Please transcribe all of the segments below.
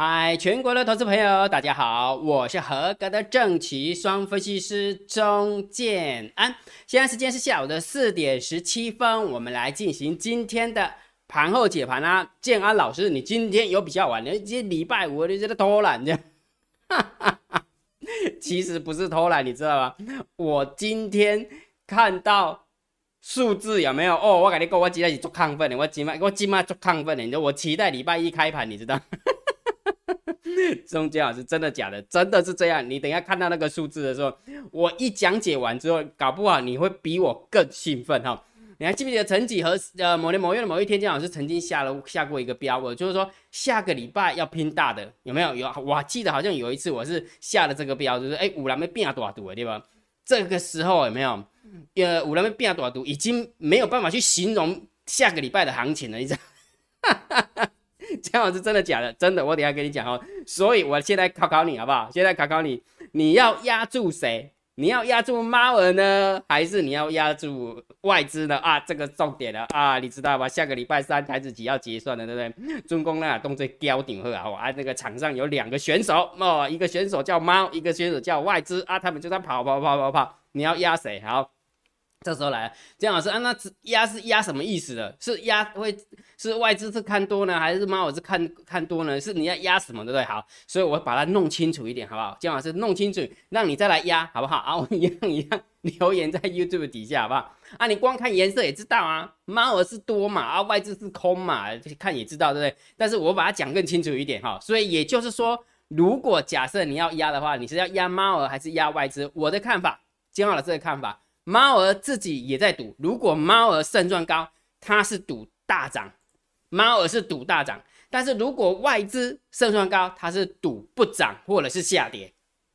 嗨，全国的投资朋友，大家好，我是合格的正奇双分析师钟建安。现在时间是下午的四点十七分，我们来进行今天的盘后解盘啊。建安老师，你今天有比较晚，你今礼拜五，你这个偷懒的，其实不是偷懒，你知道吗？我今天看到数字有没有？哦，我跟你讲，我今天是做亢奋的，我今晚我今晚做亢奋的，你知道，我期待礼拜一开盘，你知道。钟坚老师，真的假的？真的是这样。你等一下看到那个数字的时候，我一讲解完之后，搞不好你会比我更兴奋哈。你还记不记得曾几何时，呃，某年某月的某一天，姜老师曾经下了下过一个标，我就是说下个礼拜要拼大的，有没有？有，我记得好像有一次我是下了这个标，就是哎，五郎没变多赌对吧？这个时候有没有？呃，五郎没变多赌，已经没有办法去形容下个礼拜的行情了，你知道？姜老师真的假的？真的，我等下跟你讲哦。所以我现在考考你好不好？现在考考你，你要压住谁？你要压住猫儿呢，还是你要压住外资呢？啊，这个重点了啊，你知道吧？下个礼拜三台子几要结算的，对不对？中公那动作标顶鹤啊，啊，那个场上有两个选手哦，一个选手叫猫，一个选手叫外资啊，他们就在跑跑跑跑跑，你要压谁？好。这时候来，姜老师啊，那只压是压什么意思的？是压会是外资是看多呢，还是猫我是看看多呢？是你要压什么，对不对？好，所以我把它弄清楚一点，好不好？姜老师弄清楚，让你再来压，好不好？啊，我一样一样留言在 YouTube 底下，好不好？啊，你光看颜色也知道啊，猫儿是多嘛，啊，外资是空嘛，看也知道，对不对？但是我把它讲更清楚一点哈，所以也就是说，如果假设你要压的话，你是要压猫儿还是压外资？我的看法，姜老师的看法。猫儿自己也在赌，如果猫儿胜算高，它是赌大涨，猫儿是赌大涨。但是如果外资胜算高，它是赌不涨或者是下跌。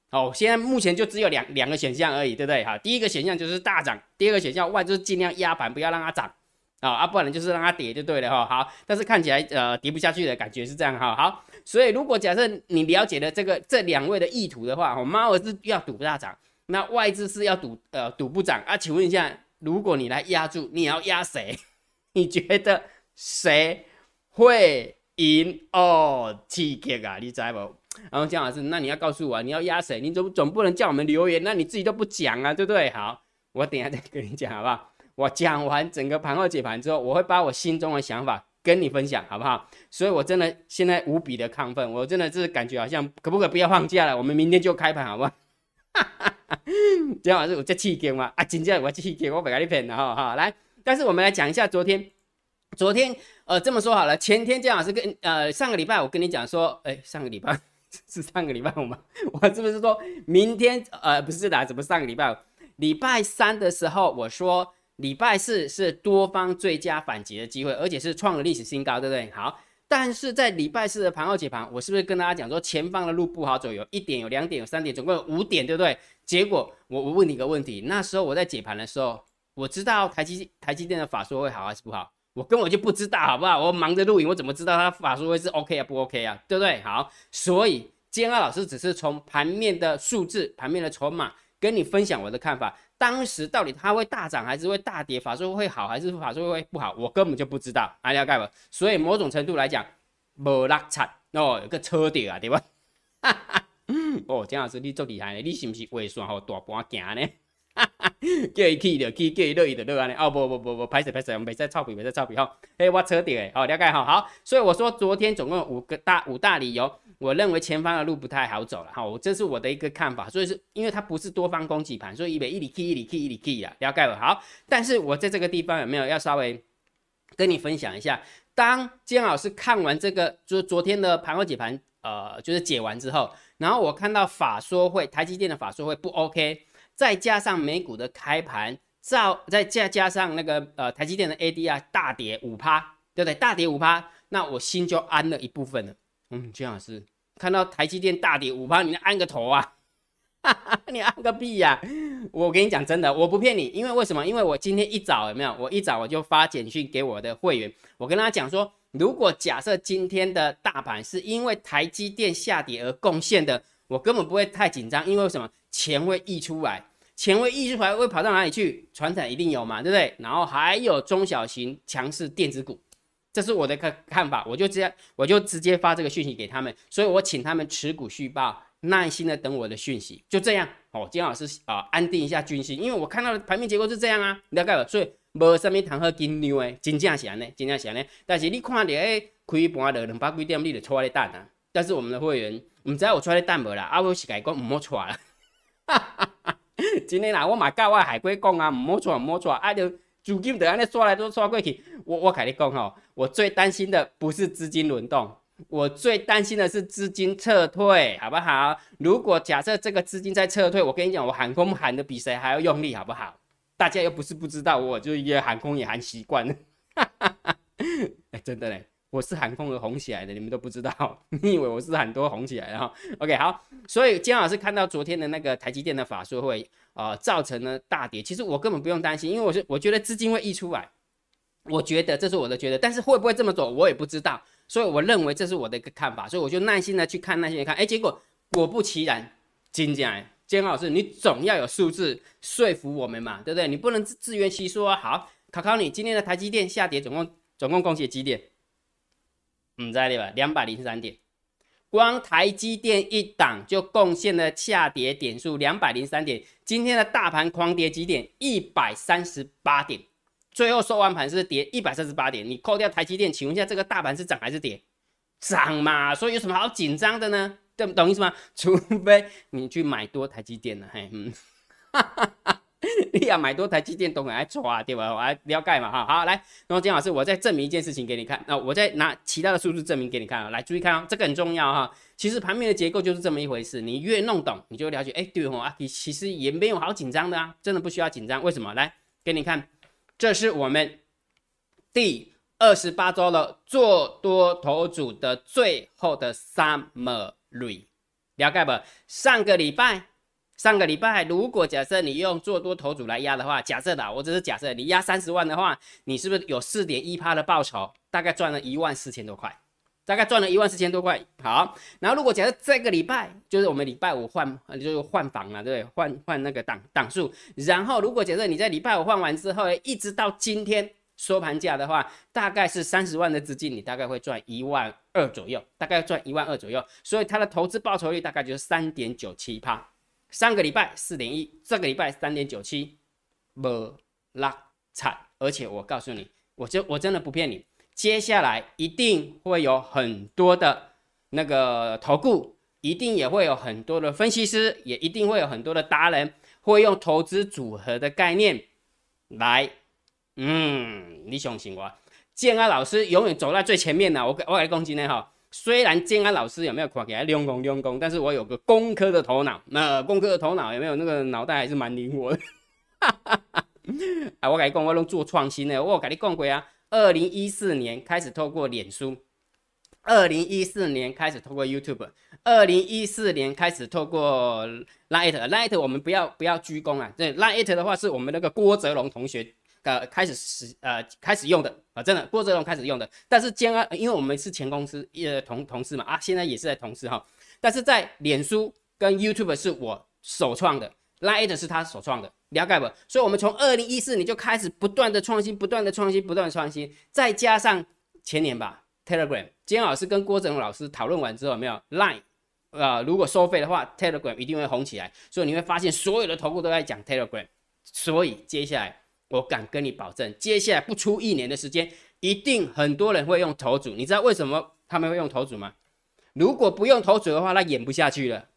哦，现在目前就只有两两个选项而已，对不对？哈，第一个选项就是大涨，第二个选项外资尽量压盘，不要让它涨啊，啊，不然就是让它跌就对了哈。好，但是看起来呃跌不下去的感觉是这样哈。好，所以如果假设你了解了这个这两位的意图的话，哦，猫儿是要赌大涨。那外资是要赌呃赌不涨啊？请问一下，如果你来压住，你要压谁？你觉得谁会赢哦？刺激啊！你知不？然后姜老师，那你要告诉我，你要压谁？你总总不能叫我们留言，那你自己都不讲啊，对不对？好，我等下再跟你讲，好不好？我讲完整个盘后解盘之后，我会把我心中的想法跟你分享，好不好？所以我真的现在无比的亢奋，我真的是感觉好像可不可以不要放假了？我们明天就开盘，好不好？哈 哈哈，今晚是有这气劲嘛？啊，真正有这气劲，我不跟你骗了哈哈。来，但是我们来讲一下昨天，昨天呃这么说好了，前天姜老师跟呃上个礼拜我跟你讲说，哎上个礼拜 是上个礼拜五吗？我是不是说明天呃不是的，怎么上个礼拜礼拜三的时候我说礼拜四是多方最佳反击的机会，而且是创了历史新高，对不对？好。但是在礼拜四的盘后解盘，我是不是跟大家讲说前方的路不好走，有一点、有两点、有三点，总共有五点，对不对？结果我我问你一个问题，那时候我在解盘的时候，我知道台积台积电的法说会好还是不好，我根本就不知道，好不好？我忙着录影，我怎么知道它法说会是 OK 啊不 OK 啊，对不对？好，所以建二老师只是从盘面的数字、盘面的筹码跟你分享我的看法。当时到底它会大涨还是会大跌？法术会好还是法术会不好？我根本就不知道，阿了解不？所以某种程度来讲，无落差哦，有个车底啊，对吧？哈 哈哦，蒋老师你足厉害，你是不是会算好大盘行呢？叫伊去就去，叫伊落去就落安尼。哦，不不不不，拍死拍摄，袂使臭屁，袂使臭屁吼。嘿，我车底诶，好了解哈。好，所以我说昨天总共有五个大五大理由。我认为前方的路不太好走了，好，这是我的一个看法，所以是因为它不是多方攻击盘，所以一一里 K 一里 K 一里 K 啊，了解了。好，但是我在这个地方有没有要稍微跟你分享一下？当姜老师看完这个，就是昨天的盘后解盘，呃，就是解完之后，然后我看到法说会，台积电的法说会不 OK，再加上美股的开盘，照再加加上那个呃台积电的 ADR 大跌五趴，对不对？大跌五趴，那我心就安了一部分了。嗯，金老师。看到台积电大跌五趴，你安个头啊！你按个屁呀！我跟你讲真的，我不骗你，因为为什么？因为我今天一早有没有？我一早我就发简讯给我的会员，我跟他讲说，如果假设今天的大盘是因为台积电下跌而贡献的，我根本不会太紧张，因为什么？钱会溢出来，钱会溢出来会跑到哪里去？船产一定有嘛，对不对？然后还有中小型强势电子股。这是我的看看法，我就这样，我就直接发这个讯息给他们，所以我请他们持股续报，耐心的等我的讯息，就这样哦。金老师啊，安定一下军心，因为我看到的盘面结构是这样啊，了解吧？所以无什么谈何金牛诶，真正是安尼，真正是安尼。但是你看到诶开盘的两百几点，你就出来蛋啊。但是我们的会员，唔知我出来蛋无啦，啊，我是甲伊讲唔好出啦。今天啦，我嘛教我海龟讲啊，唔好出，唔好出，啊就。资金的安尼刷来都刷过去，我我甲你讲吼，我最担心的不是资金轮动，我最担心的是资金撤退，好不好？如果假设这个资金在撤退，我跟你讲，我喊空喊的比谁还要用力，好不好？大家又不是不知道，我就约喊空也喊习惯了，哈哈哈哎，真的嘞。我是喊空而红起来的，你们都不知道。你以为我是喊多红起来哈？OK，好。所以姜老师看到昨天的那个台积电的法说会啊，造成了大跌。其实我根本不用担心，因为我是我觉得资金会溢出来。我觉得这是我的觉得，但是会不会这么走，我也不知道。所以我认为这是我的一个看法，所以我就耐心的去看那些看。哎，结果果不其然，金姜姜老师，你总要有数字说服我们嘛，对不对？你不能自自圆其说。好，考考你，今天的台积电下跌总共总共贡献几点？唔知对吧？两百零三点，光台积电一档就贡献了下跌点数两百零三点。今天的大盘狂跌几点？一百三十八点，最后收完盘是跌一百三十八点。你扣掉台积电，请问一下，这个大盘是涨还是跌？涨嘛，所以有什么好紧张的呢？懂懂意思吗？除非你去买多台积电了，嘿，嗯，哈哈哈。你要买多台积电都很爱抓，对吧？我来了解嘛，哈，好来，那么金老师，我再证明一件事情给你看，那我再拿其他的数字证明给你看啊，来注意看哦，这个很重要哈。其实盘面的结构就是这么一回事，你越弄懂，你就了解，哎，对哦啊，你其实也没有好紧张的啊，真的不需要紧张，为什么？来给你看，这是我们第二十八周了做多头组的最后的 summary，了解不？上个礼拜。上个礼拜，如果假设你用做多头组来压的话，假设的，我只是假设，你压三十万的话，你是不是有四点一趴的报酬？大概赚了一万四千多块，大概赚了一万四千多块。好，然后如果假设这个礼拜就是我们礼拜五换，就是换房了，对不对？换换那个档档数。然后如果假设你在礼拜五换完之后，一直到今天收盘价的话，大概是三十万的资金，你大概会赚一万二左右，大概赚一万二左右。所以它的投资报酬率大概就是三点九七趴。上个礼拜四点一，这个礼拜三点九七，没拉惨。而且我告诉你，我就我真的不骗你，接下来一定会有很多的那个投顾，一定也会有很多的分析师，也一定会有很多的达人，会用投资组合的概念来，嗯，你相信我，建安老师永远走在最前面的。我我来攻击你哈。虽然建安老师有没有夸起来用功用功，但是我有个工科的头脑，那工科的头脑有没有那个脑袋还是蛮灵活的。啊，我跟你讲，我拢做创新的，我跟你讲过啊。二零一四年开始透过脸书，二零一四年开始透过 YouTube，二零一四年开始透过 Light，Light 我们不要不要鞠躬啊。这 Light 的话是我们那个郭泽龙同学。呃，开始使呃开始用的啊，真的郭泽龙开始用的，但是兼啊，因为我们是前公司呃同同事嘛啊，现在也是在同事哈，但是在脸书跟 YouTube 是我首创的，Line 是他首创的，了解不？所以我们从二零一四年就开始不断的创新，不断的创新，不断的创新，再加上前年吧，Telegram，今天老师跟郭泽龙老师讨论完之后，没有 Line，呃，如果收费的话，Telegram 一定会红起来，所以你会发现所有的头部都在讲 Telegram，所以接下来。我敢跟你保证，接下来不出一年的时间，一定很多人会用头组。你知道为什么他们会用头组吗？如果不用头组的话，那演不下去了。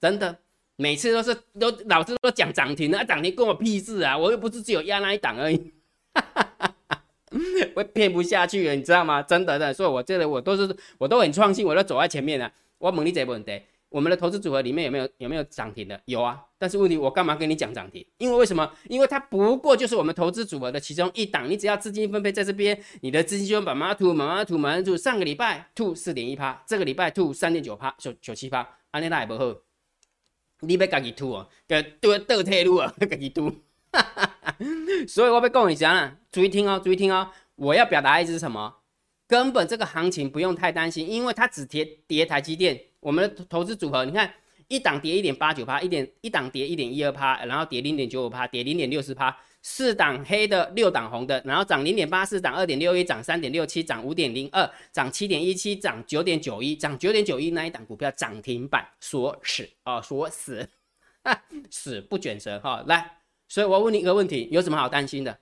真的，每次都是都老师都讲涨停，那涨停跟我屁事啊！我又不是只有压那一档而已，会骗不下去了，你知道吗？真的的，所以我这里我都是我都很创新，我都走在前面的。我猛力这问题。我们的投资组合里面有没有有没有涨停的？有啊，但是问题我干嘛跟你讲涨停？因为为什么？因为它不过就是我们投资组合的其中一档，你只要资金分配在这边，你的资金就慢慢吐，慢慢吐，慢慢吐。上个礼拜吐四点一趴，这个礼拜吐三点九趴，九九七趴，安尼那也不好。你别自己吐哦，个对倒退路啊，自己吐。所以我要讲一下啦，注意听哦，注意听哦，我要表达意思是什么？根本这个行情不用太担心，因为它只跌跌台积电。我们的投资组合，你看一档跌一点八九趴，一点一档跌一点一二趴，然后跌零点九五趴，跌零点六四趴。四档黑的，六档红的，然后涨零点八四，涨二点六一，涨三点六七，涨五点零二，涨七点一七，涨九点九一，涨九点九一那一档股票涨停板锁死啊，锁死，死不卷舌哈。来，所以我问你一个问题，有什么好担心的？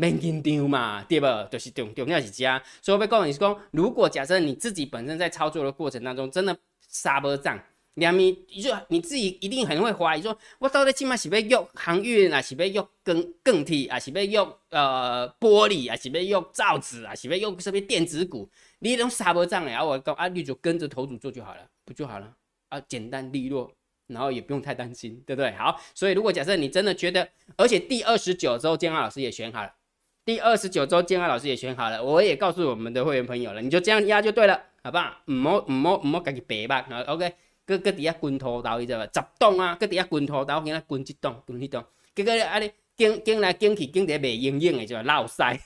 没紧张嘛，对不？就是重重要是加。所以我要告诉你是讲，如果假设你自己本身在操作的过程当中，真的杀波涨。两米，你就你自己一定很会怀疑，说我到底起码是要用航运啊，是要用更更替啊，是要用呃玻璃啊，是要用造纸啊，是要用什么电子股？你拢杀不涨啊，我讲啊，你就跟着头主做就好了，不就好了啊？简单利落，然后也不用太担心，对不对？好，所以如果假设你真的觉得，而且第二十九周建安老师也选好了，第二十九周建安老师也选好了，我也告诉我们的会员朋友了，你就这样压就对了，好不好？唔好唔好唔好自己白吧，好，OK。搁搁底下滚土豆，你知道吧？十栋啊，搁底下滚土豆，今仔滚一栋，滚一栋，结果啊你经经来经去，经得袂应应的就落塞，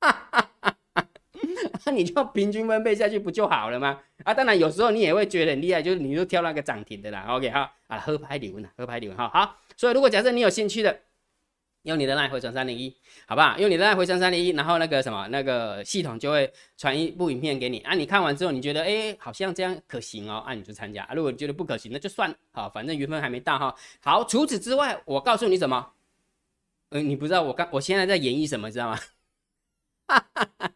哈哈哈哈哈！你就平均分配下去不就好了吗？啊，当然有时候你也会觉得很厉害，就是你就挑那个涨停的啦。OK 哈，啊，喝牌理论啊，喝牌理论哈。好，所以如果假设你有兴趣的。用你的赖回传三零一，好不好？用你的赖回传三零一，然后那个什么，那个系统就会传一部影片给你啊。你看完之后，你觉得哎，好像这样可行哦，啊，你就参加。如果你觉得不可行，那就算，好，反正缘分还没到哈。好，除此之外，我告诉你什么？嗯，你不知道我刚我现在在演绎什么，知道吗？哈哈哈，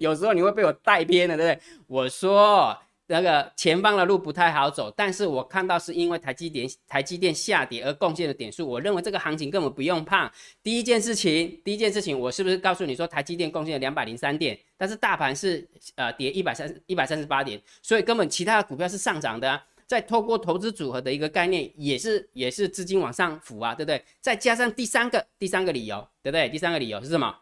有时候你会被我带偏了，对不对？我说。那个前方的路不太好走，但是我看到是因为台积电台积电下跌而贡献的点数，我认为这个行情根本不用怕。第一件事情，第一件事情，我是不是告诉你说台积电贡献了两百零三点，但是大盘是呃跌一百三一百三十八点，所以根本其他的股票是上涨的。再透过投资组合的一个概念，也是也是资金往上浮啊，对不对？再加上第三个第三个理由，对不对？第三个理由是什么？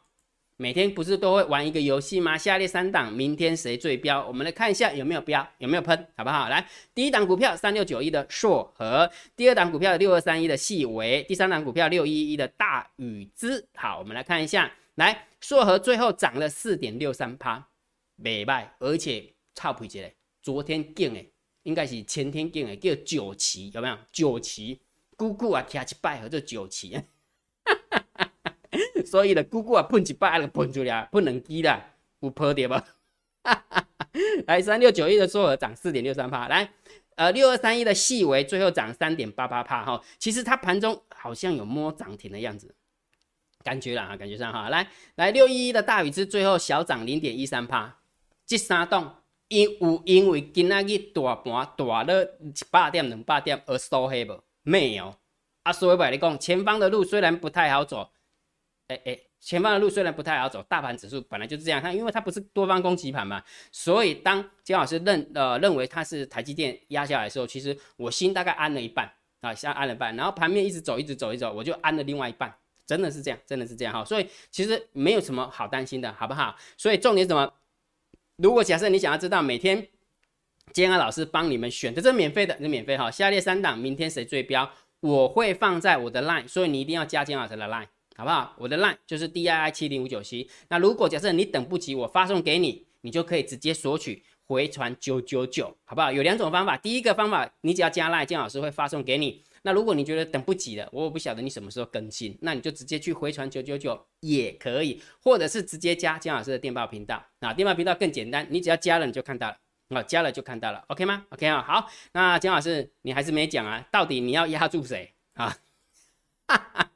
每天不是都会玩一个游戏吗？下列三档，明天谁最标？我们来看一下有没有标，有没有喷，好不好？来，第一档股票三六九一的硕和，第二档股票六二三一的细维，第三档股票六一一的大宇资。好，我们来看一下，来硕和最后涨了四点六三趴，美败，而且差不多嘞，昨天进的，应该是前天进的，叫九旗，有没有？九旗，姑姑啊，听一拜和这九旗。所以呢，姑姑啊，喷一百个喷出来，喷两支啦，有破掉吧？来，三六九一的缩额涨四点六三帕，来，呃，六二三一的细微最后涨三点八八帕哈，其实它盘中好像有摸涨停的样子，感觉啦哈，感觉上哈，来来六一一的大宇之最后小涨零点一三帕，这三栋因有因为今仔日大盘大了一百点两百点而收黑不？没有，啊，所以我跟你讲，前方的路虽然不太好走。哎哎，前方的路虽然不太好走，大盘指数本来就是这样它，因为它不是多方攻击盘嘛，所以当姜老师认呃认为它是台积电压下来的时候，其实我心大概安了一半啊，先安了半，然后盘面一直走，一直走，一走，我就安了另外一半，真的是这样，真的是这样哈，所以其实没有什么好担心的，好不好？所以重点什么？如果假设你想要知道每天姜老师帮你们选的，这是免费的，是免费哈。下列三档明天谁最标，我会放在我的 line，所以你一定要加姜老师的 line。好不好？我的 line 就是 D I I 七零五九七。那如果假设你等不及我发送给你，你就可以直接索取回传九九九，好不好？有两种方法，第一个方法你只要加 line，建老师会发送给你。那如果你觉得等不及了，我不晓得你什么时候更新，那你就直接去回传九九九也可以，或者是直接加姜老师的电报频道。那电报频道更简单，你只要加了你就看到了，啊，加了就看到了，OK 吗？OK 啊，好。那姜老师你还是没讲啊，到底你要压住谁啊？哈。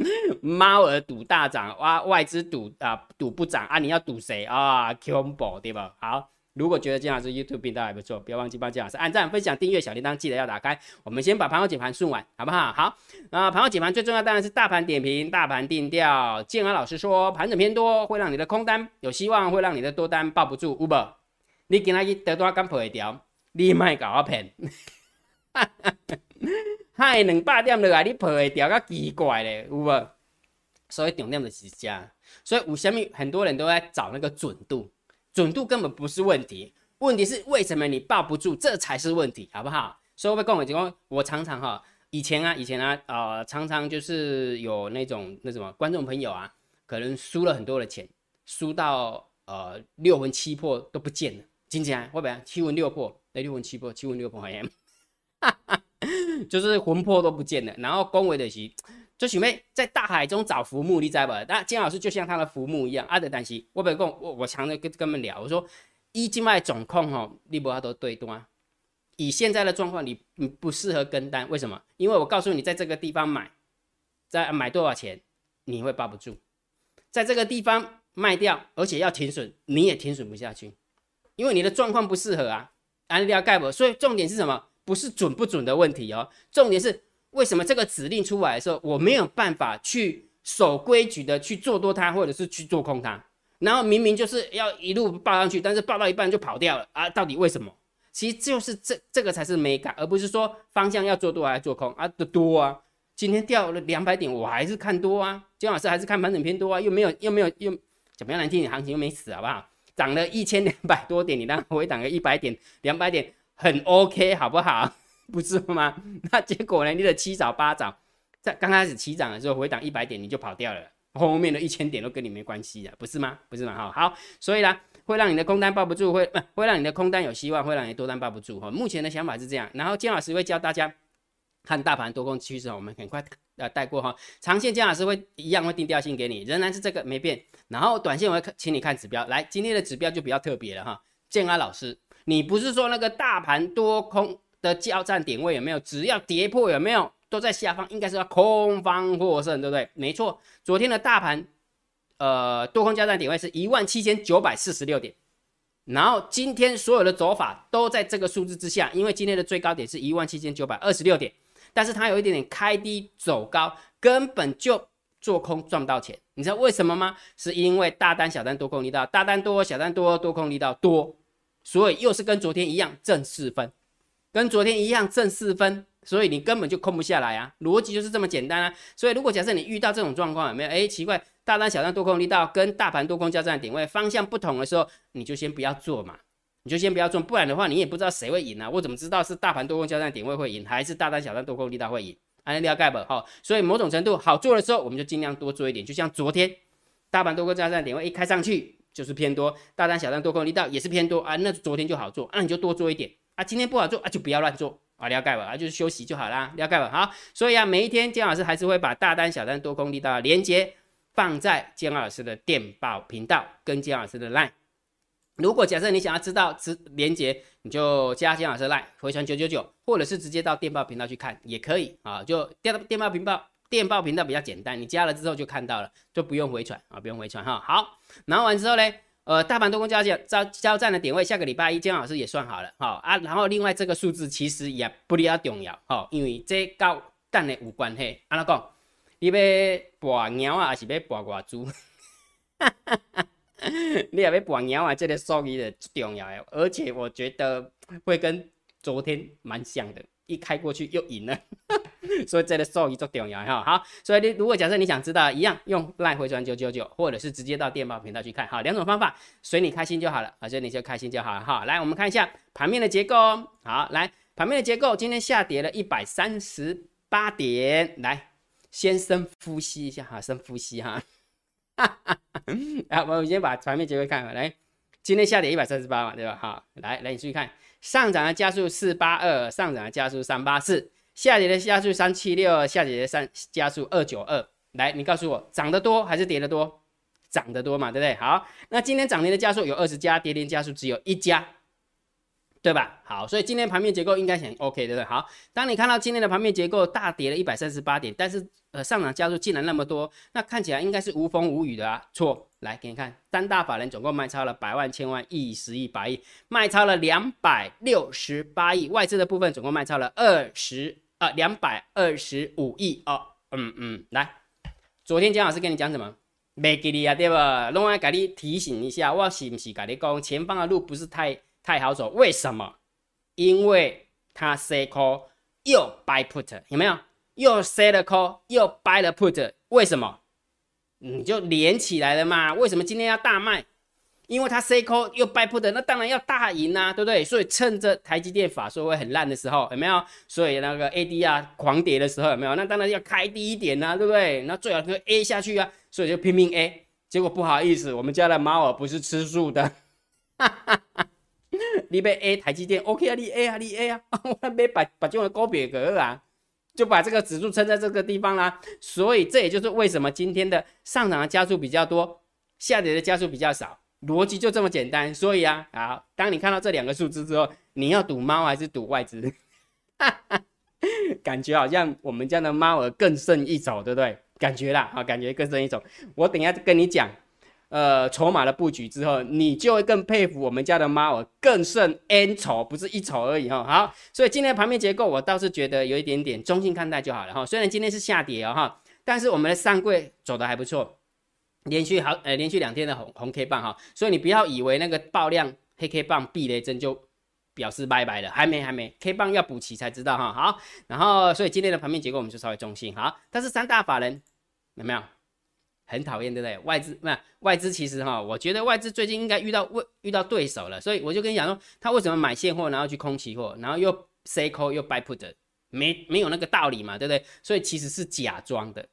猫儿赌大涨，哇！外资赌啊赌不涨啊！你要赌谁啊？Combo 对吧？好，如果觉得金老师 YouTube 频道还不错，不要忘记帮金老师按赞、分享、订阅、小铃铛，记得要打开。我们先把盘后解盘顺完，好不好？好，那盘后解盘最重要当然是大盘点评、大盘定调。建安老师说，盘整偏多会让你的空单有希望，会让你的多单抱不住。Uber，你今仔日得多敢破一条，你卖搞我骗。嗨，两百点落来，你破会掉较奇怪咧，有无？所以重点就是这。所以有虾米很多人都在找那个准度，准度根本不是问题，问题是为什么你抱不住，这才是问题，好不好？所以我跟我讲，我常常哈，以前啊，以前啊，呃，常常就是有那种那什么观众朋友啊，可能输了很多的钱，输到呃六魂七魄都不见了，今天会不会七魂六魄？哎，六魂七魄，七魂六魄好像。哈哈。就是魂魄都不见了。然后恭维的是，就准备在大海中找浮木，你知道吧？那金老师就像他的浮木一样。阿德担心，我本讲我我常常跟跟他们聊，我说一静脉总控哦，你不要都对端。以现在的状况，你你不适合跟单，为什么？因为我告诉你，在这个地方买，在买多少钱，你会抱不住；在这个地方卖掉，而且要停损，你也停损不下去，因为你的状况不适合啊。安利要盖博，所以重点是什么？不是准不准的问题哦，重点是为什么这个指令出来的时候，我没有办法去守规矩的去做多它，或者是去做空它，然后明明就是要一路报上去，但是报到一半就跑掉了啊？到底为什么？其实就是这这个才是美感，而不是说方向要做多还是做空啊的多啊。今天掉了两百点，我还是看多啊。金老师还是看盘整偏多啊，又没有又没有又怎么样难听点，行情又没死，好不好？涨了一千两百多点，你让回档个一百点、两百点，很 OK，好不好？不是吗？那结果呢？你的七早八早，在刚开始起涨的时候回档一百点，你就跑掉了，后面的一千点都跟你没关系的，不是吗？不是吗？哈，好，所以呢。会让你的空单抱不住，会会让你的空单有希望，会让你多单抱不住哈。目前的想法是这样，然后姜老师会教大家看大盘多空趋势，我们很快呃带过哈。长线姜老师会一样会定调性给你，仍然是这个没变。然后短线我会，请你看指标，来今天的指标就比较特别了哈。建安老师，你不是说那个大盘多空的交战点位有没有？只要跌破有没有都在下方，应该是要空方获胜，对不对？没错，昨天的大盘。呃，多空交战点位是一万七千九百四十六点，然后今天所有的走法都在这个数字之下，因为今天的最高点是一万七千九百二十六点，但是它有一点点开低走高，根本就做空赚不到钱。你知道为什么吗？是因为大单小单多空力道，大单多小单多多空力道多，所以又是跟昨天一样正四分，跟昨天一样正四分。所以你根本就空不下来啊，逻辑就是这么简单啊。所以如果假设你遇到这种状况，有没有？哎，奇怪，大单小单多空力道跟大盘多空交战点位方向不同的时候，你就先不要做嘛，你就先不要做，不然的话你也不知道谁会赢啊。我怎么知道是大盘多空交战点位会赢，还是大单小单多空力道会赢？安利了解不？好，所以某种程度好做的时候，我们就尽量多做一点。就像昨天大盘多空交战点位一开上去就是偏多，大单小单多空力道也是偏多啊，那昨天就好做，那你就多做一点啊。今天不好做啊，就不要乱做。啊，了解吧，啊，就是休息就好啦，了解吧，好，所以啊，每一天姜老师还是会把大单、小单、多空力道连接放在姜老师的电报频道跟姜老师的 line。如果假设你想要知道直连接，你就加姜老师 line 回传九九九，或者是直接到电报频道去看也可以啊，就电电报频道电报频道比较简单，你加了之后就看到了，就不用回传啊，不用回传哈。好，拿完之后呢？呃，大盘多空交交交交战的点位，下个礼拜一姜老师也算好了，哈啊，然后另外这个数字其实也不离要重要，哈，因为这跟蛋的有关系。安怎讲？你要博鸟啊，还是要博挂猪？你也要博鸟啊，这个数字的重要的，而且我觉得会跟昨天蛮像的。一开过去又赢了，所以这个收益最重要哈。好，所以你如果假设你想知道，一样用赖回传九九九，或者是直接到电报频道去看，好，两种方法，随你开心就好了，啊，随你就开心就好了哈。来，我们看一下盘面的结构哦。好，来盘面的结构，今天下跌了一百三十八点，来先深呼吸一下哈，深呼吸哈。好，我们先把盘面结构看了，来，今天下跌一百三十八嘛，对吧？好，来来，你注意看。上涨的加速四八二，上涨的加速三八四，下跌的加速三七六，下跌的三加速二九二。来，你告诉我，涨得多还是跌得多？涨得多嘛，对不对？好，那今天涨停的加速有二十家，跌停加速只有一家。对吧？好，所以今天盘面结构应该很 OK，对不对？好，当你看到今天的盘面结构大跌了一百三十八点，但是呃上涨加速竟然那么多，那看起来应该是无风无雨的啊？错，来给你看，三大法人总共卖超了百万、千万、亿、十亿、百亿，卖超了两百六十八亿，外资的部分总共卖超了二十啊两百二十五亿哦。嗯嗯，来，昨天姜老师跟你讲什么？没给你啊，对吧？另外给你提醒一下，我是不是跟你讲前方的路不是太？太好走，为什么？因为它 C call 又 buy put，有没有？又 sell call 又 buy 了 put，为什么？你就连起来了嘛？为什么今天要大卖？因为它 C call 又 buy put，那当然要大赢啊，对不对？所以趁着台积电法说会很烂的时候，有没有？所以那个 A D 啊狂跌的时候，有没有？那当然要开低一点啊，对不对？那最好就 A 下去啊，所以就拼命 A。结果不好意思，我们家的猫儿不是吃素的，你被 A 台积电，OK 啊，你 A 啊，你 A 啊，我还没把把这种股票个啊，就把这个指数撑在这个地方啦。所以这也就是为什么今天的上涨的加速比较多，下跌的加速比较少，逻辑就这么简单。所以啊，好，当你看到这两个数字之后，你要赌猫还是赌外资？感觉好像我们家的猫儿更胜一筹，对不对？感觉啦，啊，感觉更胜一筹。我等下跟你讲。呃，筹码的布局之后，你就会更佩服我们家的猫儿更胜 N 筹，不是一筹而已哈。好，所以今天的盘面结构我倒是觉得有一点点中性看待就好了哈。虽然今天是下跌哦哈，但是我们的上柜走的还不错，连续好呃连续两天的红红 K 棒哈。所以你不要以为那个爆量黑 K 棒避雷针就表示拜拜了，还没还没 K 棒要补齐才知道哈。好，然后所以今天的盘面结构我们就稍微中性好，但是三大法人有没有？很讨厌，对不对？外资那外资其实哈，我觉得外资最近应该遇到问遇到对手了，所以我就跟你讲说，他为什么买现货，然后去空期货，然后又 say call 又 buy put，没没有那个道理嘛，对不对？所以其实是假装的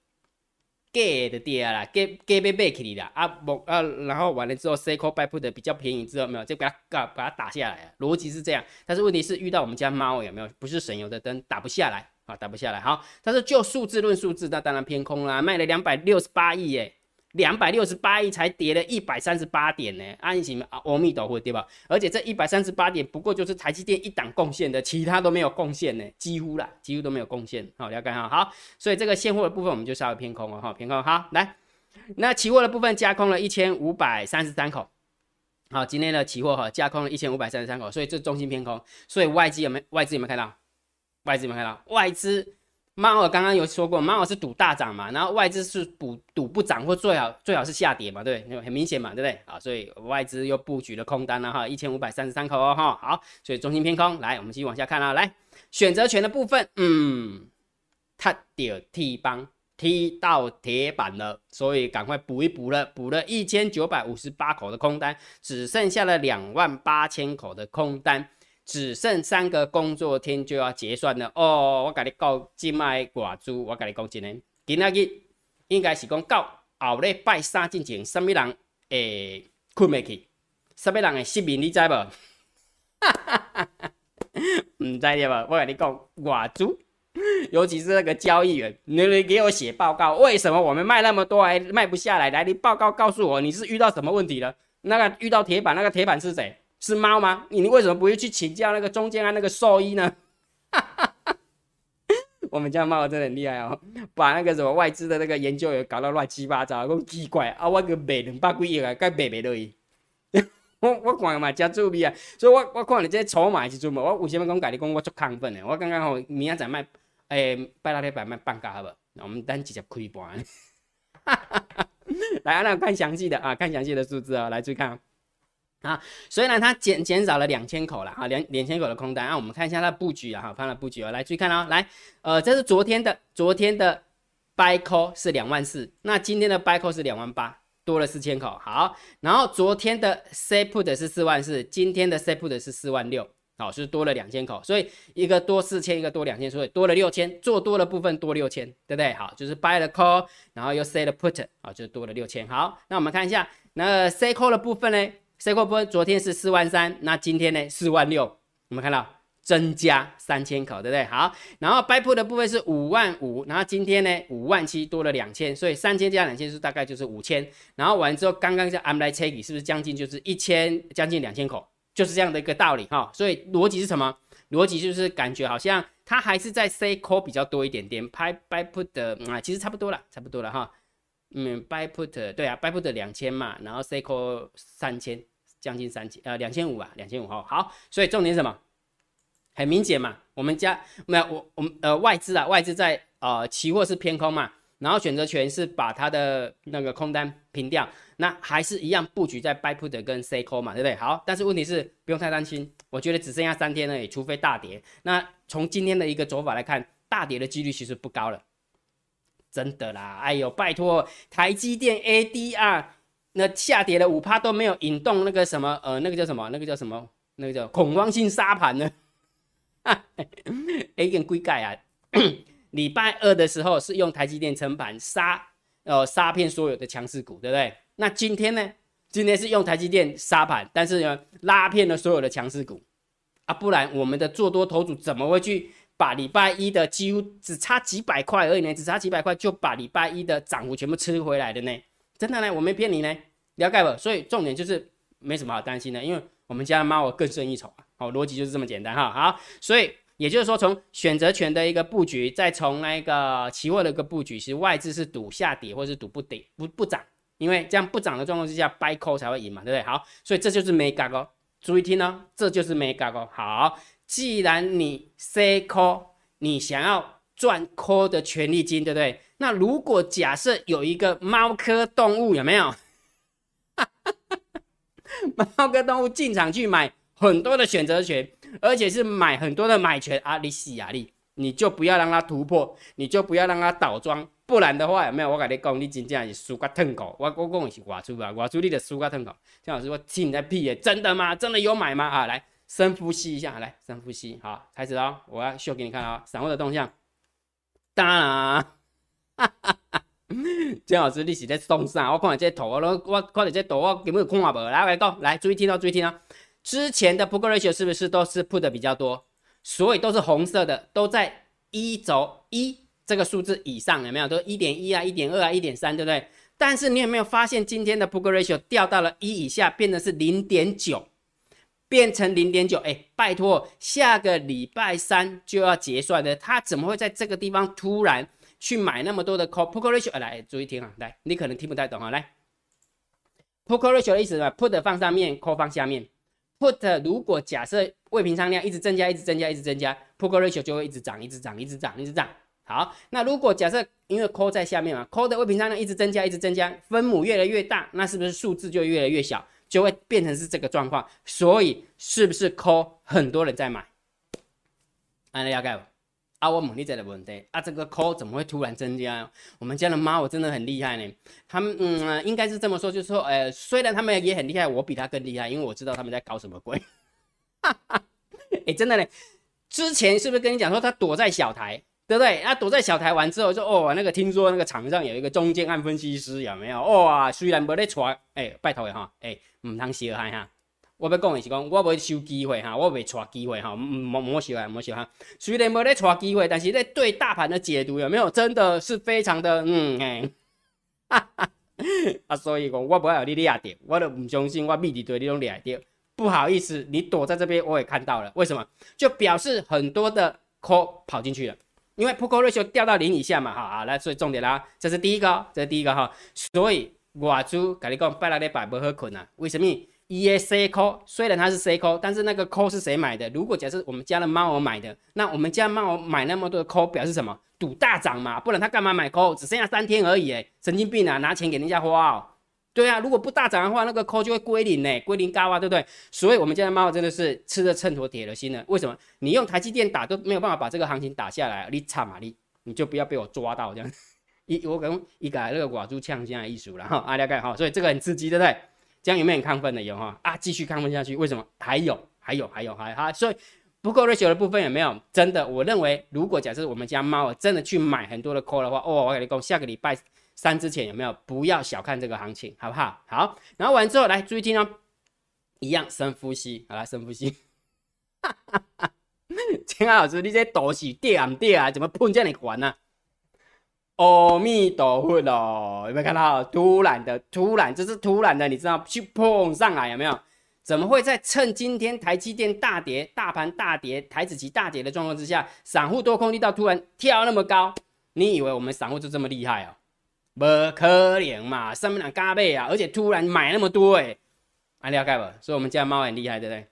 ，gay 的跌啦，gay gay 被 back 里的啊不啊，然后完了之后 say call buy put 比较便宜之后没有，就把它把把它打下来，逻辑是这样，但是问题是遇到我们家猫有没有？不是省油的灯，打不下来。啊，打不下来。好，但是就数字论数字，那当然偏空啦。卖了两百六十八亿耶，两百六十八亿才跌了一百三十八点呢。安行阿弥陀佛，对吧？而且这一百三十八点不过就是台积电一档贡献的，其他都没有贡献呢，几乎啦，几乎都没有贡献。好，了解哈。好，所以这个现货的部分我们就稍微偏空了哈，偏空。好，来，那期货的部分加空了一千五百三十三口。好，今天的期货哈加空了一千五百三十三口，所以这中心偏空。所以外资有没外资有没有看到？外资有没有看到？外资猫儿刚刚有说过，猫儿是赌大涨嘛，然后外资是赌赌不涨或最好最好是下跌嘛，对？很明显嘛，对不对？啊，所以外资又布局了空单了哈，一千五百三十三口哦哈，好，所以中心偏空。来，我们继续往下看啊，来选择权的部分，嗯，它掉踢帮踢到铁板了，所以赶快补一补了，补了一千九百五十八口的空单，只剩下了两万八千口的空单。只剩三个工作天就要结算了哦！我跟你讲，今麦挂珠，我跟你讲真的，今仔日应该是讲到后礼拜三之前，什么人会困未去？什么人会失眠？你知无？哈哈哈哈唔知对吧？我跟你讲，挂珠，尤其是那个交易员，你你给我写报告，为什么我们卖那么多还卖不下来？来，你报告告诉我，你是遇到什么问题了？那个遇到铁板，那个铁板是谁？是猫吗？你为什么不会去请教那个中间啊那个兽医呢？我们家猫真的很厉害哦，把那个什么外资的那个研究员搞到乱七八糟，咁奇怪啊！我个卖两百几亿啊，该卖卖落去。我我看嘛真注意啊，所以我我看你这筹码是做嘛，我为什么讲跟你讲我足亢奋的？我刚刚好明仔载卖，诶，拜六礼拜卖半价好不？那我们单直接开盘。来，那看详细的啊，看详细的数字啊，来注意看。啊，虽然它减减少了两千口了啊，两两千口的空单啊，我们看一下它布局啊，哈，放了布局哦，来注意看哦，来，呃，这是昨天的，昨天的 buy call 是两万四，那今天的 buy call 是两万八，多了四千口，好，然后昨天的 say put 是四万四，今天的 say put 是四万六，好，是多了两千口，所以一个多四千，一个多两千，所以多了六千，做多的部分多六千，对不对？好，就是 buy 了 call，然后又 say 了 put，啊，就多了六千，好，那我们看一下，那 say call 的部分呢？C 股波昨天是四万三，那今天呢四万六，我们看到增加三千口，对不对？好，然后 Buy Put 的部分是五万五，然后今天呢五万七多了两千，所以三千加两千是大概就是五千，然后完之后刚刚叫 I'm like Checky 是不是将近就是一千将近两千口，就是这样的一个道理哈。所以逻辑是什么？逻辑就是感觉好像它还是在 C 股比较多一点点，拍 Buy Put 的啊其实差不多了，差不多了哈。嗯，buy put 对啊，buy put 两千嘛，然后 c call 三千，将近三千，呃，两千五啊，两千五哈。好，所以重点什么？很明显嘛，我们家没有我我们呃外资啊，外资在呃期货是偏空嘛，然后选择权是把它的那个空单平掉，那还是一样布局在 buy put 跟 c call 嘛，对不对？好，但是问题是不用太担心，我觉得只剩下三天而已，除非大跌。那从今天的一个走法来看，大跌的几率其实不高了。真的啦，哎呦，拜托，台积电 ADR 那下跌了五趴都没有引动那个什么，呃，那个叫什么？那个叫什么？那个叫恐慌性杀盘呢？A 跟硅钙啊，礼拜二的时候是用台积电撑盘杀，呃，杀骗所有的强势股，对不对？那今天呢？今天是用台积电杀盘，但是呢，拉骗了所有的强势股啊，不然我们的做多头组怎么会去？把礼拜一的几乎只差几百块而已呢，只差几百块就把礼拜一的涨幅全部吃回来的呢，真的呢，我没骗你呢，了解不？所以重点就是没什么好担心的，因为我们家的猫更胜一筹啊，好，逻辑就是这么简单哈。好，所以也就是说，从选择权的一个布局，再从那个期货的一个布局，其实外资是赌下跌或是赌不跌不不涨，因为这样不涨的状况之下，buy call 才会赢嘛，对不对？好，所以这就是没嘎哦，注意听哦，这就是没嘎哦。好。既然你 say call，你想要赚 call 的权利金，对不对？那如果假设有一个猫科动物，有没有？猫科动物进场去买很多的选择权，而且是买很多的买权啊！你死啊你！你就不要让它突破，你就不要让它倒装，不然的话有没有？我跟你讲，你真正是输个痛苦。我我讲是外出啊，外出你的输个痛苦。姜老师说听你在屁耶，真的吗？真的有买吗？啊，来。深呼吸一下，来深呼吸，好，开始哦！我要秀给你看啊，散户的动向。当然，姜老师你是在送啥？我看你这头，我我看你这图，我根本看无。来，我来讲，来注意听哦，注意听哦。之前的 put ratio 是不是都是 put 的比较多？所以都是红色的，都在一轴一这个数字以上，有没有？都一点一啊，一点二啊，一点三，对不对？但是你有没有发现今天的 put ratio 掉到了一以下，变成是零点九？变成零点九，哎，拜托，下个礼拜三就要结算的，他怎么会在这个地方突然去买那么多的 call put ratio？来，注意听啊，来，你可能听不太懂啊，来，put ratio 的意思是 put 放上面，call 放下面。put 如果假设未平仓量一直增加，一直增加，一直增加，put ratio 就会一直涨，一直涨，一直涨，一直涨。好，那如果假设因为 call 在下面嘛，call 的未平仓量一直增加，一直增加，分母越来越大，那是不是数字就越来越小？就会变成是这个状况，所以是不是 call 很多人在买？安利了解不？啊，我问你这个问题啊，这个 call 怎么会突然增加？我们家的猫我真的很厉害呢。他们嗯，应该是这么说，就是说，呃，虽然他们也很厉害，我比他更厉害，因为我知道他们在搞什么鬼。哈哈，哎，真的呢。之前是不是跟你讲说他躲在小台？对不对？他躲在小台完之后，就哦，那个听说那个场上有一个中间案分析师，有没有？哇，虽然没得传，哎，拜托的哈，哎，唔通小害哈。我要讲的是讲，我袂收机会哈，我袂抓机会哈，莫莫小害，莫小害。虽然没得抓机会，但是在对大盘的解读有没有？真的是非常的嗯哎，哈哈。啊，所以讲我不要你掠掉，我都唔相信我秘底对你拢掠掉。不好意思，你躲在这边，我也看到了。为什么？就表示很多的 call 跑进去了。因为 put ratio 掉到零以下嘛，哈，好来，所以重点啦，这是第一个，这是第一个哈，所以外资跟你讲，拜六礼拜不好困啊，为什么？E C call 虽然它是 C call，但是那个 call 是谁买的？如果假设我们家的猫儿买的，那我们家猫儿买那么多的 call 表示什么？赌大涨嘛，不然它干嘛买 call？只剩下三天而已，哎，神经病啊，拿钱给人家花哦。对啊，如果不大涨的话，那个 call 就会归零呢，归零高啊，对不对？所以我们家的猫真的是吃的秤砣铁了心了。为什么？你用台积电打都没有办法把这个行情打下来，你差嘛你，你就不要被我抓到这样。一我讲一改那个寡猪呛这样艺术了哈，阿廖盖哈，所以这个很刺激，对不对？这样有没有很亢奋的有哈？啊，继续亢奋下去，为什么？还有还有还有还哈，所以不够热血的部分有没有？真的，我认为如果假设我们家猫真的去买很多的 call 的话，哦，我跟你讲，下个礼拜。三之前有没有？不要小看这个行情，好不好？好，然后完之后来注意听哦，一样深呼吸，好来深呼吸。青海老师，你这多是跌啊跌啊？怎么碰这样还呢？阿弥陀佛哦，有没有看到？突然的，突然，这是突然的，你知道？去碰上来有没有？怎么会在趁今天台积电大跌、大盘大跌、台子期大跌的状况之下，散户多空力道突然跳那么高？你以为我们散户就这么厉害哦？不可能嘛，上面两加倍啊，而且突然买那么多哎，啊了解不？所以我们家猫很厉害，对不对？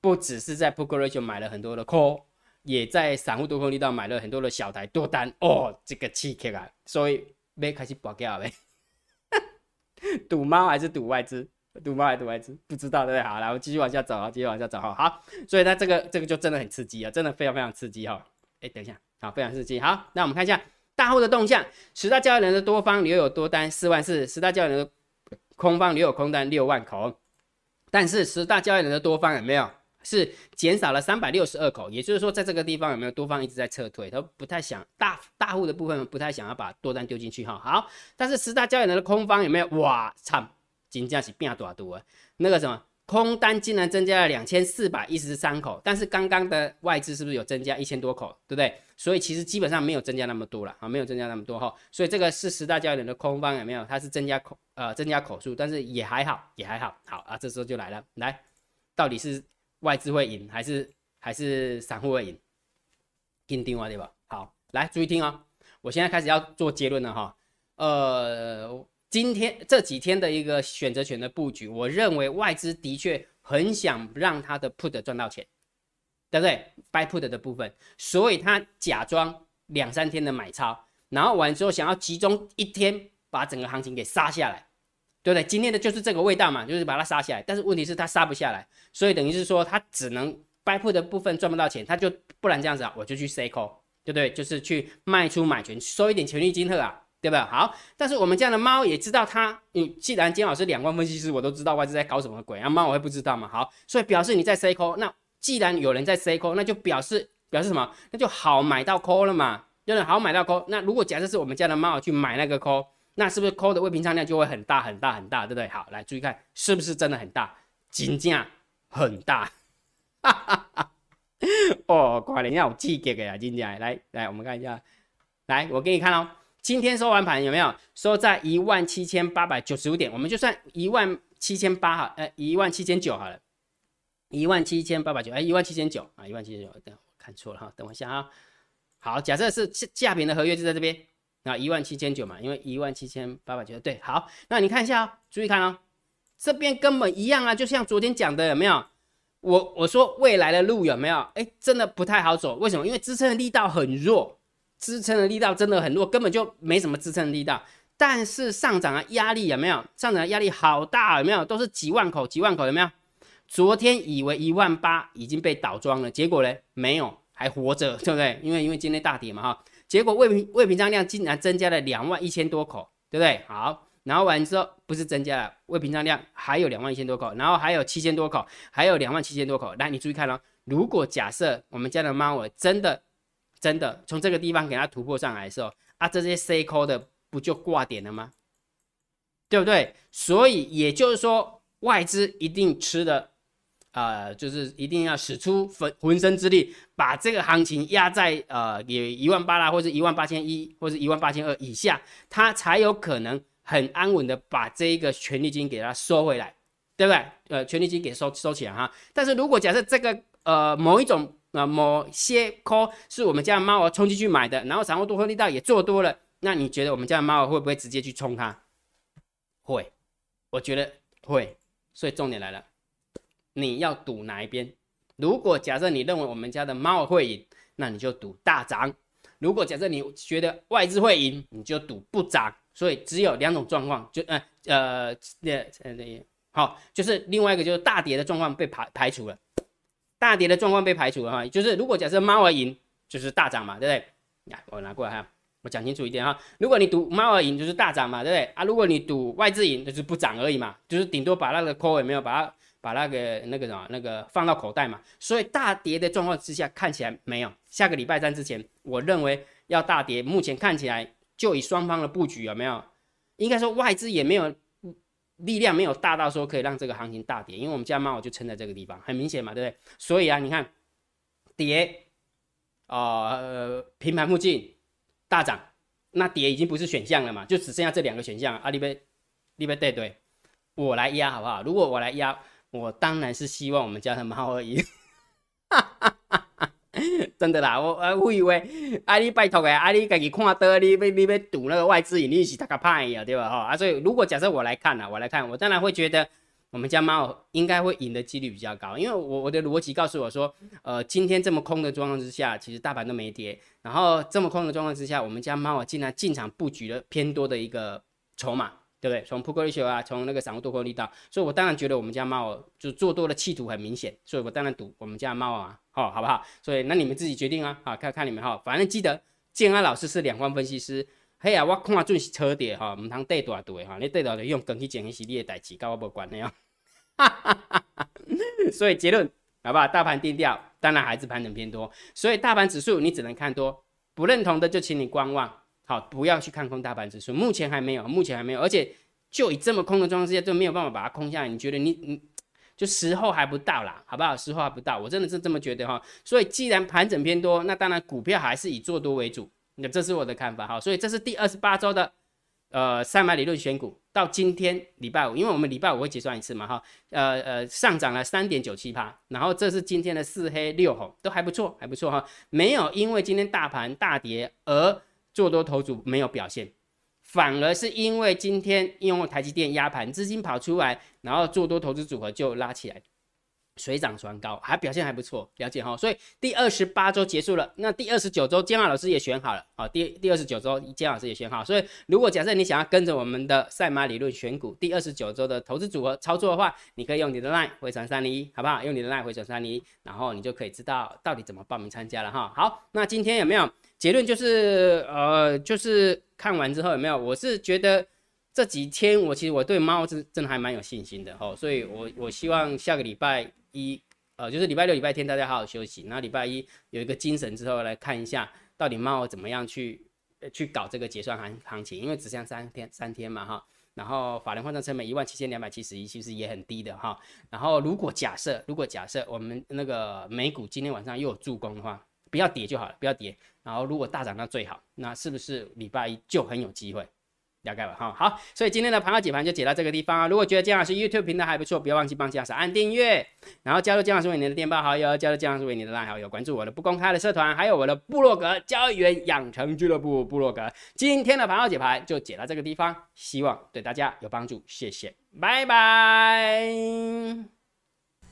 不只是在 p o k e r a t i o 买了很多的 call，也在散户多空力道买了很多的小台多单哦，这个气客啊！所以没开始爆掉呗，赌猫还是赌外资？赌猫还是赌外资？不知道对不对？好，来我继续往下走啊，继续往下走哈。好，所以它这个这个就真的很刺激啊，真的非常非常刺激哈。哎，等一下，好，非常刺激。好，那我们看一下。大户的动向，十大交易人的多方留有多单四万四，十大交易人的空方留有空单六万口。但是十大交易人的多方有没有是减少了三百六十二口？也就是说，在这个地方有没有多方一直在撤退？他不太想大大户的部分不太想要把多单丢进去哈。好，但是十大交易人的空方有没有？哇操，金价是变大多啊！那个什么空单竟然增加了两千四百一十三口，但是刚刚的外资是不是有增加一千多口，对不对？所以其实基本上没有增加那么多了啊，没有增加那么多哈。所以这个是十大交易人的空方有没有？它是增加口呃增加口数，但是也还好，也还好。好啊，这时候就来了，来，到底是外资会赢还是还是散户会赢？定定话对吧？好，来注意听啊，我现在开始要做结论了哈。呃，今天这几天的一个选择权的布局，我认为外资的确很想让他的 put 赚到钱，对不对？buy put 的部分，所以他假装两三天的买超，然后完之后想要集中一天把整个行情给杀下来，对不对？今天的就是这个味道嘛，就是把它杀下来，但是问题是他杀不下来，所以等于是说他只能 buy put 的部分赚不到钱，他就不然这样子啊，我就去 C call，对不对？就是去卖出买权，收一点权利金特啊。对吧？好，但是我们家的猫也知道它。你既然金老师两万分析师，我都知道外资在搞什么鬼啊，猫我会不知道吗？好，所以表示你在 C call，那既然有人在 C call，那就表示表示什么？那就好买到 call 了嘛，对不对？好买到 call。那如果假设是我们家的猫去买那个 call，那是不是 call 的未平仓量就会很大很大很大，对不对？好，来注意看，是不是真的很大？金价很大，哈哈哈。哦，快点让我记给给啊，金价来来，我们看一下，来，我给你看哦。今天收完盘有没有收在一万七千八百九十五点？我们就算一万七千八好，呃，一万七千九好了，一万七千八百九，哎，一万七千九啊，一万七千九，等我看错了哈，等我一下啊。好，假设是价价平的合约就在这边，那一万七千九嘛，因为一万七千八百九，对，好，那你看一下哦，注意看哦，这边根本一样啊，就像昨天讲的有没有？我我说未来的路有没有？哎，真的不太好走，为什么？因为支撑的力道很弱。支撑的力道真的很弱，根本就没什么支撑力道。但是上涨的压力有没有？上涨的压力好大，有没有？都是几万口、几万口，有没有？昨天以为一万八已经被倒装了，结果呢？没有，还活着，对不对？因为因为今天大跌嘛，哈。结果未平未平仓量竟然增加了两万一千多口，对不对？好，然后完之后不是增加了未平仓量还有两万一千多口，然后还有七千多口，还有两万七千多口。来，你注意看哦，如果假设我们家的猫儿真的。真的从这个地方给它突破上来的时候啊，这些 C 扣的不就挂点了吗？对不对？所以也就是说，外资一定吃的，呃，就是一定要使出浑浑身之力，把这个行情压在呃，也一万八啦，或者一万八千一，或者一万八千二以下，它才有可能很安稳的把这一个权利金给它收回来，对不对？呃，权利金给收收起来哈。但是如果假设这个呃某一种那某些 call 是我们家的猫儿冲进去买的，然后散户多空力道也做多了，那你觉得我们家的猫儿会不会直接去冲它？会，我觉得会。所以重点来了，你要赌哪一边？如果假设你认为我们家的猫儿会赢，那你就赌大涨；如果假设你觉得外资会赢，你就赌不涨。所以只有两种状况，就呃呃那呃好，就是另外一个就是大跌的状况被排排除了。大跌的状况被排除了哈，就是如果假设猫儿赢，就是大涨嘛，对不对？来，我拿过来哈，我讲清楚一点哈。如果你赌猫儿赢，就是大涨嘛，对不对？啊，如果你赌外资赢，就是不涨而已嘛，就是顶多把那个亏也没有把它把那个那个什么那个放到口袋嘛。所以大跌的状况之下，看起来没有。下个礼拜三之前，我认为要大跌，目前看起来就以双方的布局有没有？应该说外资也没有。力量没有大到说可以让这个行情大跌，因为我们家猫就撑在这个地方，很明显嘛，对不对？所以啊，你看跌啊，呃，平盘附近大涨，那跌已经不是选项了嘛，就只剩下这两个选项啊，你别你别对对，我来压好不好？如果我来压，我当然是希望我们家的猫而已。真的啦，我呃我以为啊你拜托诶，啊你家己看到你要你要赌那个外资，你是大个派呀，对吧哈？啊所以如果假设我来看呢，我来看，我当然会觉得我们家猫应该会赢的几率比较高，因为我我的逻辑告诉我说，呃今天这么空的状况之下，其实大盘都没跌，然后这么空的状况之下，我们家猫竟然进场布局了偏多的一个筹码。对不对？从 p u t ratio 啊，从那个散户多空力道，所以我当然觉得我们家猫就做多的企图很明显，所以我当然赌我们家猫啊，好，好不好？所以那你们自己决定啊，好，看看你们哈，反正记得建安老师是两方分析师，嘿呀，我看准是车跌哈，唔通对大对哈，你对大就用更去讲一些你的代志，跟我无关的哦。所以结论好不好？大盘定调，当然还是盘整偏多，所以大盘指数你只能看多，不认同的就请你观望。好，不要去看空大盘指数，目前还没有，目前还没有，而且就以这么空的状况之下，都没有办法把它空下来。你觉得你你就时候还不到啦，好不好？时候还不到，我真的是这么觉得哈。所以既然盘整偏多，那当然股票还是以做多为主，那这是我的看法哈。所以这是第二十八周的呃三百理论选股，到今天礼拜五，因为我们礼拜五会结算一次嘛哈，呃呃上涨了三点九七趴，然后这是今天的四黑六红，都还不错，还不错哈，没有因为今天大盘大跌而做多头组没有表现。反而是因为今天因为台积电压盘，资金跑出来，然后做多投资组合就拉起来，水涨船高，还表现还不错，了解哈。所以第二十八周结束了，那第二十九周姜老师也选好了，好，第第二十九周姜老师也选好。所以如果假设你想要跟着我们的赛马理论选股第二十九周的投资组合操作的话，你可以用你的 line 回传三零一，好不好？用你的 line 回传三零一，然后你就可以知道到底怎么报名参加了哈。好，那今天有没有？结论就是，呃，就是看完之后有没有？我是觉得这几天我其实我对猫是真的还蛮有信心的哦，所以我我希望下个礼拜一，呃，就是礼拜六、礼拜天大家好好休息，那礼拜一有一个精神之后来看一下到底猫怎么样去去搞这个结算行行情，因为只剩三天三天嘛哈，然后法人换算成本一万七千两百七十一，其实也很低的哈。然后如果假设如果假设我们那个美股今天晚上又有助攻的话。不要跌就好了，不要跌。然后如果大涨，那最好。那是不是礼拜一就很有机会？了解吧？哈，好。所以今天的盘后解盘就解到这个地方啊。如果觉得姜老师 YouTube 频道还不错，不要忘记帮姜老师按订阅，然后加入姜老师为你的电报好友，加入姜老师为你的拉好友，关注我的不公开的社团，还有我的部落格交易员养成俱乐部部落格。今天的盘后解盘就解到这个地方，希望对大家有帮助，谢谢，拜拜。